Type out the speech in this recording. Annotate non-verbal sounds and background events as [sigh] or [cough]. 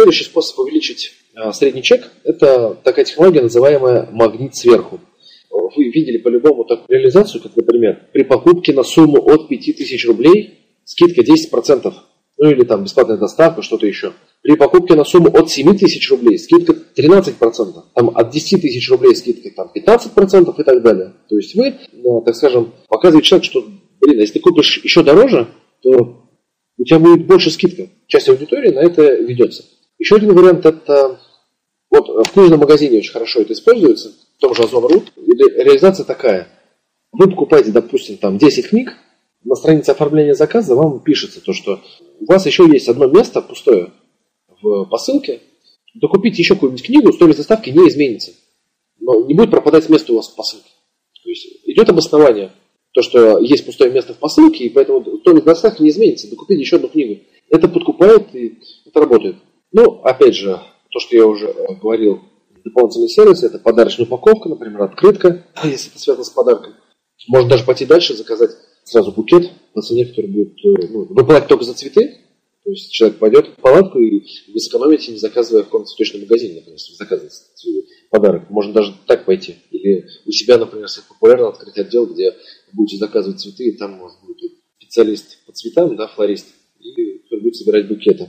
Следующий способ увеличить а, средний чек – это такая технология, называемая магнит сверху. Вы видели по-любому такую реализацию, как, например, при покупке на сумму от 5000 рублей скидка 10%, ну или там бесплатная доставка, что-то еще. При покупке на сумму от 7 тысяч рублей скидка 13%, там от 10 тысяч рублей скидка там 15% и так далее. То есть вы, так скажем, показываете человеку, что, блин, а если ты купишь еще дороже, то у тебя будет больше скидка. Часть аудитории на это ведется. Еще один вариант это вот в книжном магазине очень хорошо это используется, в том же Озон.ру. Реализация такая. Вы покупаете, допустим, там 10 книг, на странице оформления заказа вам пишется то, что у вас еще есть одно место пустое в посылке, докупите еще какую-нибудь книгу, стоимость доставки не изменится. Но не будет пропадать место у вас в посылке. То есть идет обоснование, то, что есть пустое место в посылке, и поэтому стоимость доставки не изменится. Докупите еще одну книгу. Это подкупает и это работает. Ну, опять же, то, что я уже э, говорил, дополнительные сервисы, это подарочная упаковка, например, открытка, [laughs] если это связано с подарком. Можно даже пойти дальше, заказать сразу букет по цене, который будет, э, ну, вы платите только за цветы, то есть человек пойдет в палатку и вы сэкономите, не заказывая в каком-то цветочном магазине, например, если вы заказываете подарок. Можно даже так пойти. Или у себя, например, если популярно открыть отдел, где будете заказывать цветы, и там у вас будет специалист по цветам, да, флорист, и будет собирать букеты.